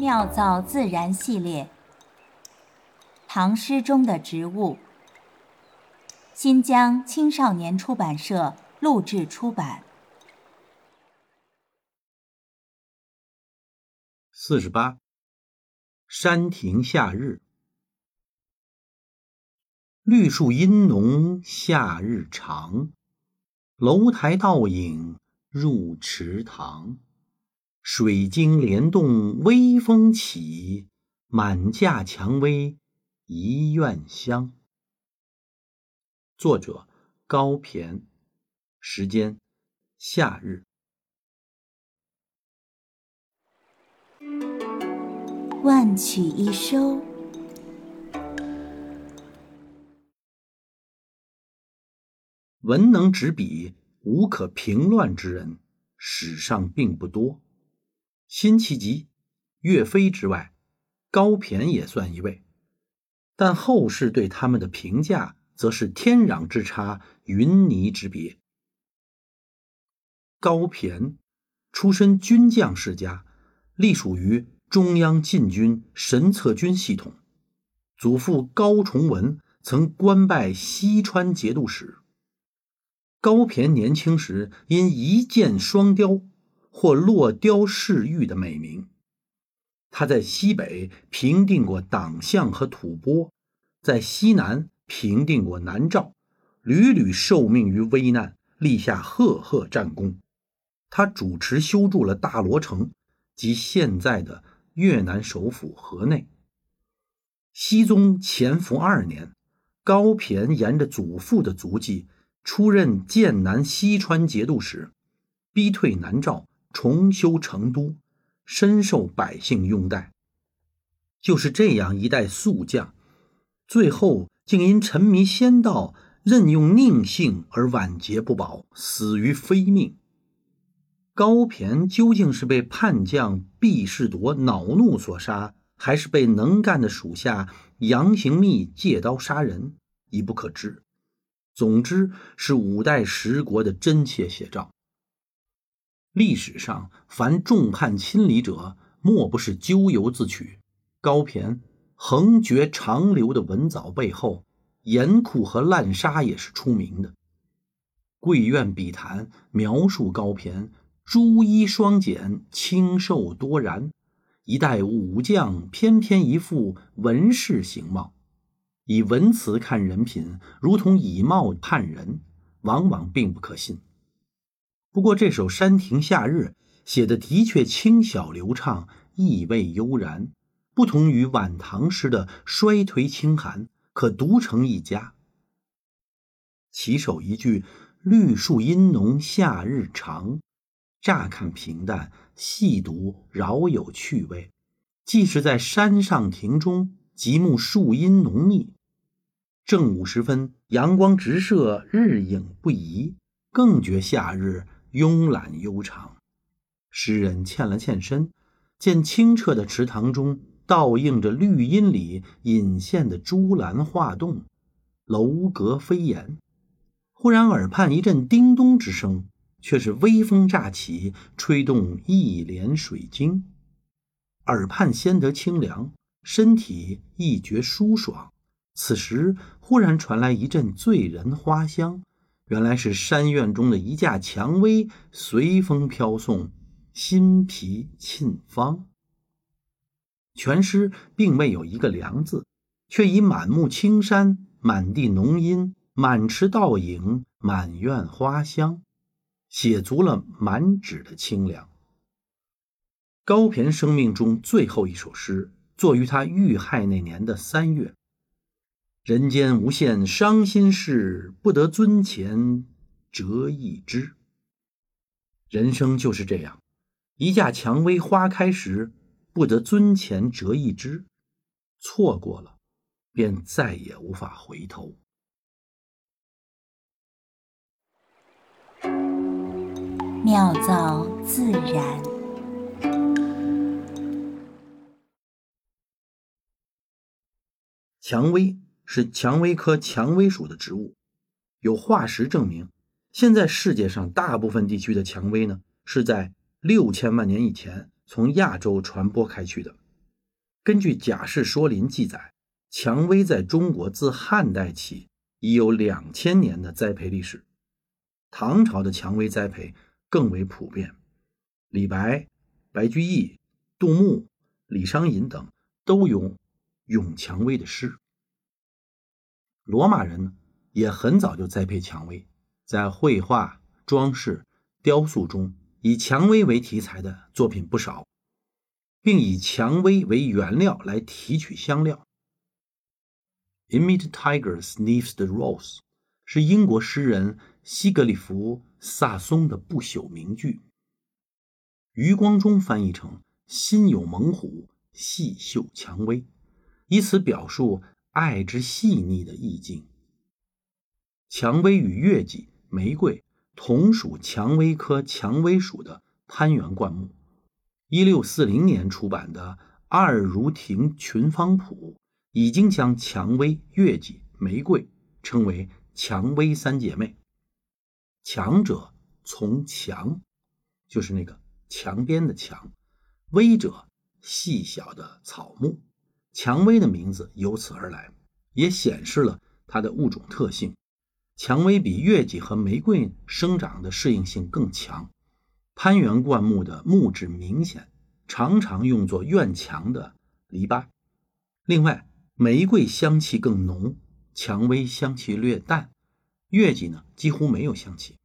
妙造自然系列，唐诗中的植物。新疆青少年出版社录制出版。四十八，山亭夏日。绿树阴浓，夏日长。楼台倒影入池塘。水晶帘动微风起，满架蔷薇一院香。作者高骈，时间夏日。万曲一收。文能执笔无可评乱之人，史上并不多。辛弃疾、岳飞之外，高骈也算一位，但后世对他们的评价则是天壤之差，云泥之别。高骈出身军将世家，隶属于中央禁军神策军系统，祖父高崇文曾官拜西川节度使。高骈年轻时因一箭双雕。或落雕饰玉的美名，他在西北平定过党项和吐蕃，在西南平定过南诏，屡屡受命于危难，立下赫赫战功。他主持修筑了大罗城，即现在的越南首府河内。熹宗乾伏二年，高骈沿着祖父的足迹，出任剑南西川节度使，逼退南诏。重修成都，深受百姓拥戴。就是这样一代宿将，最后竟因沉迷仙道、任用佞幸而晚节不保，死于非命。高骈究竟是被叛将毕士铎恼怒所杀，还是被能干的属下杨行密借刀杀人，已不可知。总之，是五代十国的真切写照。历史上，凡众叛亲离者，莫不是咎由自取。高骈横绝长流的文藻背后，严酷和滥杀也是出名的。贵苑笔谈描述高骈朱衣双简，清瘦多然，一代武将偏偏一副文士形貌，以文辞看人品，如同以貌判人，往往并不可信。不过这首《山亭夏日》写的的确轻小流畅，意味悠然，不同于晚唐诗的衰颓清寒，可独成一家。起首一句“绿树阴浓，夏日长”，乍看平淡，细读饶有趣味。既是在山上亭中，极目树荫浓密，正午时分，阳光直射，日影不移，更觉夏日。慵懒悠长，诗人欠了欠身，见清澈的池塘中倒映着绿荫里隐现的珠兰画栋，楼阁飞檐。忽然耳畔一阵叮咚之声，却是微风乍起，吹动一帘水晶。耳畔先得清凉，身体亦觉舒爽。此时忽然传来一阵醉人花香。原来是山院中的一架蔷薇随风飘送，心脾沁芳。全诗并未有一个凉字，却以满目青山、满地浓荫、满池倒影、满院花香，写足了满纸的清凉。高骈生命中最后一首诗，作于他遇害那年的三月。人间无限伤心事，不得尊前折一枝。人生就是这样，一架蔷薇花开时，不得尊前折一枝，错过了，便再也无法回头。妙造自然，蔷薇。是蔷薇科蔷薇属的植物，有化石证明。现在世界上大部分地区的蔷薇呢，是在六千万年以前从亚洲传播开去的。根据《贾氏说林》记载，蔷薇在中国自汉代起已有两千年的栽培历史。唐朝的蔷薇栽培更为普遍，李白、白居易、杜牧、李商隐等都有咏蔷薇的诗。罗马人呢，也很早就栽培蔷薇，在绘画、装饰、雕塑中以蔷薇为题材的作品不少，并以蔷薇为原料来提取香料。"Imit tiger sniffs the rose" 是英国诗人西格里夫·萨松的不朽名句。余光中翻译成“心有猛虎，细嗅蔷薇”，以此表述。爱之细腻的意境。蔷薇与月季、玫瑰同属蔷薇科蔷薇属的攀援灌木。一六四零年出版的《二如亭群芳谱》已经将蔷薇、月季、玫瑰称为蔷薇三姐妹。强者从墙，就是那个墙边的墙；微者细小的草木。蔷薇的名字由此而来，也显示了它的物种特性。蔷薇比月季和玫瑰生长的适应性更强，攀援灌木的木质明显，常常用作院墙的篱笆。另外，玫瑰香气更浓，蔷薇香气略淡，月季呢几乎没有香气。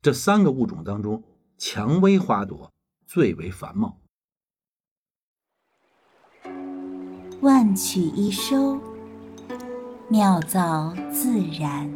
这三个物种当中，蔷薇花朵最为繁茂。万曲一收，妙造自然。